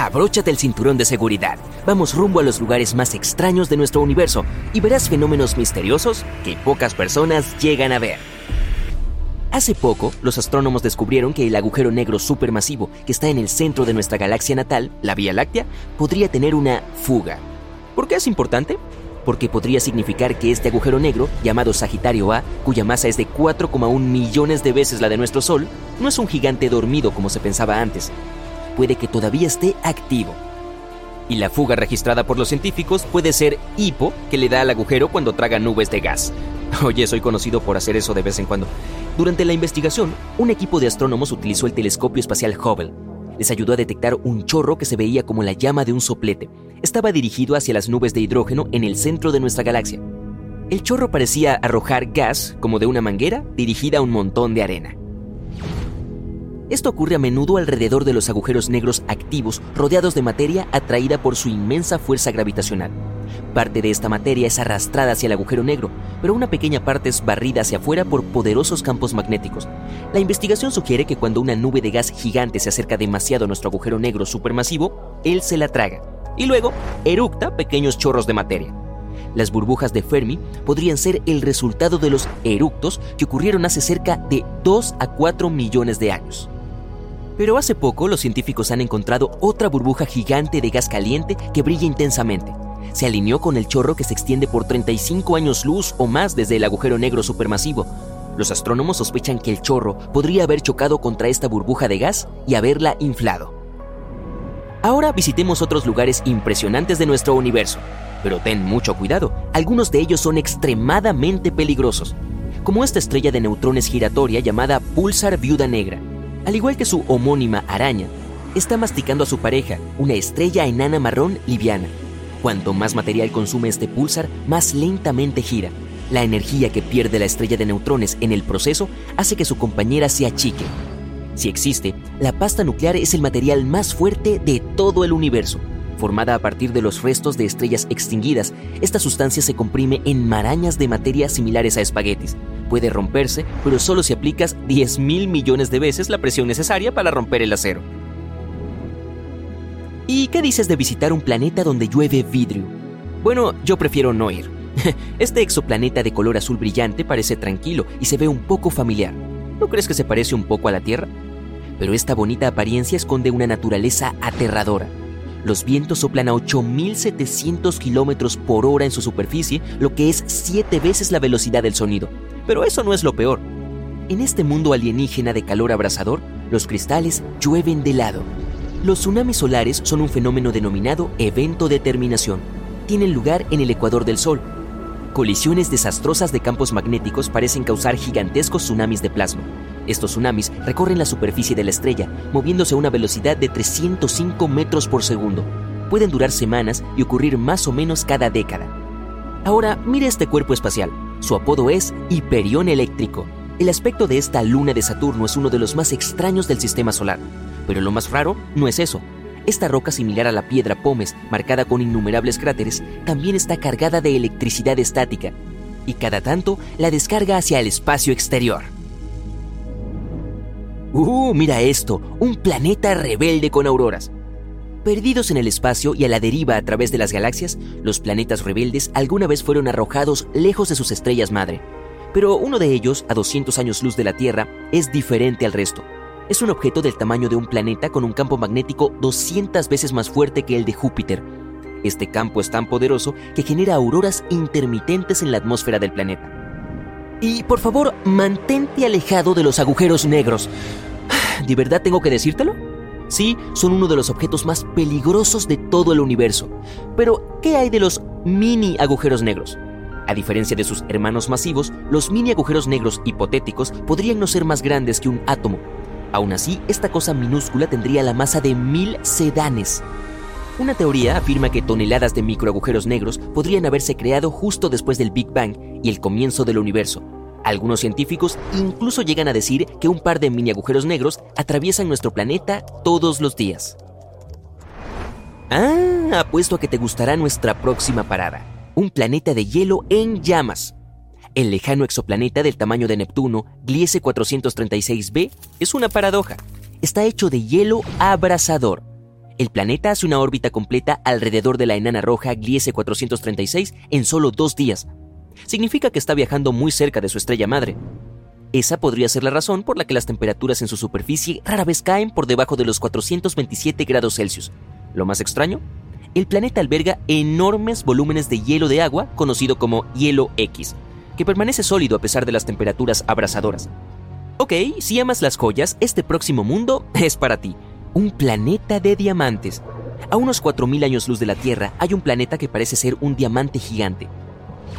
Abróchate el cinturón de seguridad. Vamos rumbo a los lugares más extraños de nuestro universo y verás fenómenos misteriosos que pocas personas llegan a ver. Hace poco, los astrónomos descubrieron que el agujero negro supermasivo que está en el centro de nuestra galaxia natal, la Vía Láctea, podría tener una fuga. ¿Por qué es importante? Porque podría significar que este agujero negro, llamado Sagitario A, cuya masa es de 4,1 millones de veces la de nuestro Sol, no es un gigante dormido como se pensaba antes, puede que todavía esté activo. Y la fuga registrada por los científicos puede ser hipo, que le da al agujero cuando traga nubes de gas. Oye, soy conocido por hacer eso de vez en cuando. Durante la investigación, un equipo de astrónomos utilizó el telescopio espacial Hubble. Les ayudó a detectar un chorro que se veía como la llama de un soplete. Estaba dirigido hacia las nubes de hidrógeno en el centro de nuestra galaxia. El chorro parecía arrojar gas, como de una manguera, dirigida a un montón de arena. Esto ocurre a menudo alrededor de los agujeros negros activos rodeados de materia atraída por su inmensa fuerza gravitacional. Parte de esta materia es arrastrada hacia el agujero negro, pero una pequeña parte es barrida hacia afuera por poderosos campos magnéticos. La investigación sugiere que cuando una nube de gas gigante se acerca demasiado a nuestro agujero negro supermasivo, él se la traga y luego eructa pequeños chorros de materia. Las burbujas de Fermi podrían ser el resultado de los eructos que ocurrieron hace cerca de 2 a 4 millones de años. Pero hace poco los científicos han encontrado otra burbuja gigante de gas caliente que brilla intensamente. Se alineó con el chorro que se extiende por 35 años luz o más desde el agujero negro supermasivo. Los astrónomos sospechan que el chorro podría haber chocado contra esta burbuja de gas y haberla inflado. Ahora visitemos otros lugares impresionantes de nuestro universo. Pero ten mucho cuidado, algunos de ellos son extremadamente peligrosos, como esta estrella de neutrones giratoria llamada Pulsar Viuda Negra. Al igual que su homónima araña, está masticando a su pareja, una estrella enana marrón liviana. Cuanto más material consume este pulsar, más lentamente gira. La energía que pierde la estrella de neutrones en el proceso hace que su compañera se achique. Si existe, la pasta nuclear es el material más fuerte de todo el universo. Formada a partir de los restos de estrellas extinguidas, esta sustancia se comprime en marañas de materia similares a espaguetis, puede romperse, pero solo si aplicas 10 mil millones de veces la presión necesaria para romper el acero. ¿Y qué dices de visitar un planeta donde llueve vidrio? Bueno, yo prefiero no ir. Este exoplaneta de color azul brillante parece tranquilo y se ve un poco familiar. ¿No crees que se parece un poco a la Tierra? Pero esta bonita apariencia esconde una naturaleza aterradora. Los vientos soplan a 8.700 kilómetros por hora en su superficie, lo que es siete veces la velocidad del sonido. Pero eso no es lo peor. En este mundo alienígena de calor abrasador, los cristales llueven de lado. Los tsunamis solares son un fenómeno denominado evento de terminación. Tienen lugar en el ecuador del Sol. Colisiones desastrosas de campos magnéticos parecen causar gigantescos tsunamis de plasma. Estos tsunamis recorren la superficie de la estrella, moviéndose a una velocidad de 305 metros por segundo. Pueden durar semanas y ocurrir más o menos cada década. Ahora, mire este cuerpo espacial. Su apodo es Hiperión Eléctrico. El aspecto de esta luna de Saturno es uno de los más extraños del sistema solar. Pero lo más raro no es eso. Esta roca similar a la piedra Pómez, marcada con innumerables cráteres, también está cargada de electricidad estática y cada tanto la descarga hacia el espacio exterior. ¡Uh! Mira esto, un planeta rebelde con auroras. Perdidos en el espacio y a la deriva a través de las galaxias, los planetas rebeldes alguna vez fueron arrojados lejos de sus estrellas madre. Pero uno de ellos, a 200 años luz de la Tierra, es diferente al resto. Es un objeto del tamaño de un planeta con un campo magnético 200 veces más fuerte que el de Júpiter. Este campo es tan poderoso que genera auroras intermitentes en la atmósfera del planeta. Y por favor, mantente alejado de los agujeros negros. ¿De verdad tengo que decírtelo? Sí, son uno de los objetos más peligrosos de todo el universo. Pero, ¿qué hay de los mini agujeros negros? A diferencia de sus hermanos masivos, los mini agujeros negros hipotéticos podrían no ser más grandes que un átomo. Aún así, esta cosa minúscula tendría la masa de mil sedanes. Una teoría afirma que toneladas de microagujeros negros podrían haberse creado justo después del Big Bang y el comienzo del universo. Algunos científicos incluso llegan a decir que un par de mini agujeros negros atraviesan nuestro planeta todos los días. Ah, apuesto a que te gustará nuestra próxima parada. Un planeta de hielo en llamas. El lejano exoplaneta del tamaño de Neptuno, Gliese 436b, es una paradoja. Está hecho de hielo abrasador. El planeta hace una órbita completa alrededor de la enana roja Gliese 436 en solo dos días. Significa que está viajando muy cerca de su estrella madre. Esa podría ser la razón por la que las temperaturas en su superficie rara vez caen por debajo de los 427 grados Celsius. Lo más extraño, el planeta alberga enormes volúmenes de hielo de agua conocido como hielo X, que permanece sólido a pesar de las temperaturas abrasadoras. Ok, si amas las joyas, este próximo mundo es para ti. Un planeta de diamantes. A unos 4.000 años luz de la Tierra hay un planeta que parece ser un diamante gigante.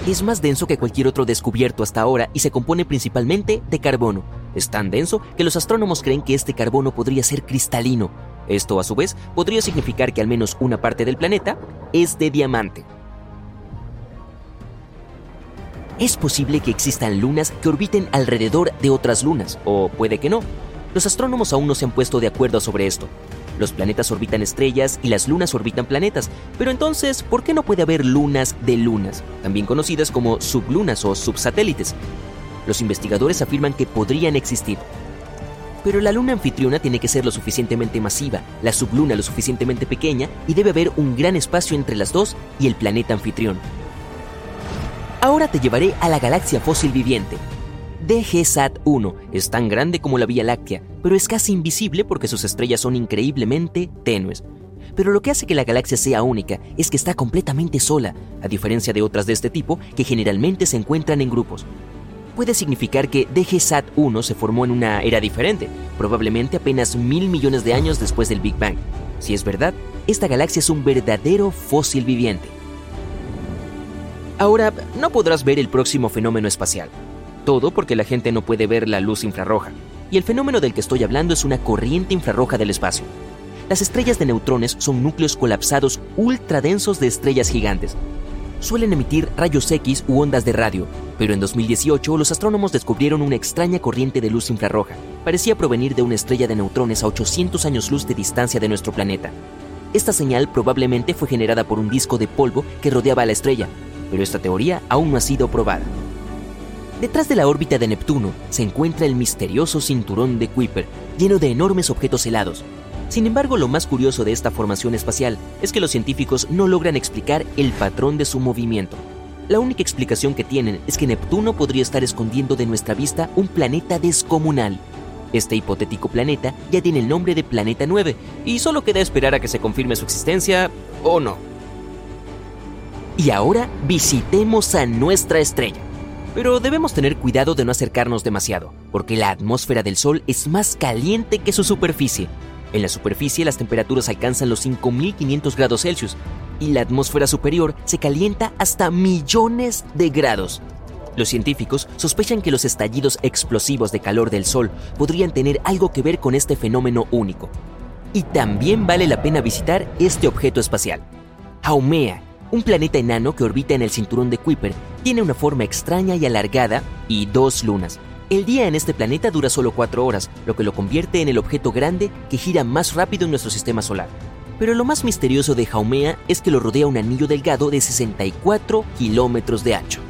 Es más denso que cualquier otro descubierto hasta ahora y se compone principalmente de carbono. Es tan denso que los astrónomos creen que este carbono podría ser cristalino. Esto, a su vez, podría significar que al menos una parte del planeta es de diamante. Es posible que existan lunas que orbiten alrededor de otras lunas, o puede que no. Los astrónomos aún no se han puesto de acuerdo sobre esto. Los planetas orbitan estrellas y las lunas orbitan planetas, pero entonces, ¿por qué no puede haber lunas de lunas, también conocidas como sublunas o subsatélites? Los investigadores afirman que podrían existir. Pero la luna anfitriona tiene que ser lo suficientemente masiva, la subluna lo suficientemente pequeña y debe haber un gran espacio entre las dos y el planeta anfitrión. Ahora te llevaré a la galaxia fósil viviente. DGSAT-1 es tan grande como la Vía Láctea, pero es casi invisible porque sus estrellas son increíblemente tenues. Pero lo que hace que la galaxia sea única es que está completamente sola, a diferencia de otras de este tipo que generalmente se encuentran en grupos. Puede significar que DGSAT-1 se formó en una era diferente, probablemente apenas mil millones de años después del Big Bang. Si es verdad, esta galaxia es un verdadero fósil viviente. Ahora, no podrás ver el próximo fenómeno espacial. Todo porque la gente no puede ver la luz infrarroja. Y el fenómeno del que estoy hablando es una corriente infrarroja del espacio. Las estrellas de neutrones son núcleos colapsados ultradensos de estrellas gigantes. Suelen emitir rayos X u ondas de radio, pero en 2018 los astrónomos descubrieron una extraña corriente de luz infrarroja. Parecía provenir de una estrella de neutrones a 800 años luz de distancia de nuestro planeta. Esta señal probablemente fue generada por un disco de polvo que rodeaba a la estrella, pero esta teoría aún no ha sido probada. Detrás de la órbita de Neptuno se encuentra el misterioso cinturón de Kuiper, lleno de enormes objetos helados. Sin embargo, lo más curioso de esta formación espacial es que los científicos no logran explicar el patrón de su movimiento. La única explicación que tienen es que Neptuno podría estar escondiendo de nuestra vista un planeta descomunal. Este hipotético planeta ya tiene el nombre de Planeta 9 y solo queda esperar a que se confirme su existencia o no. Y ahora visitemos a nuestra estrella. Pero debemos tener cuidado de no acercarnos demasiado, porque la atmósfera del Sol es más caliente que su superficie. En la superficie las temperaturas alcanzan los 5500 grados Celsius y la atmósfera superior se calienta hasta millones de grados. Los científicos sospechan que los estallidos explosivos de calor del Sol podrían tener algo que ver con este fenómeno único. Y también vale la pena visitar este objeto espacial. Haumea un planeta enano que orbita en el cinturón de Kuiper tiene una forma extraña y alargada y dos lunas. El día en este planeta dura solo cuatro horas, lo que lo convierte en el objeto grande que gira más rápido en nuestro sistema solar. Pero lo más misterioso de Haumea es que lo rodea un anillo delgado de 64 kilómetros de ancho.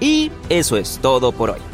Y eso es todo por hoy.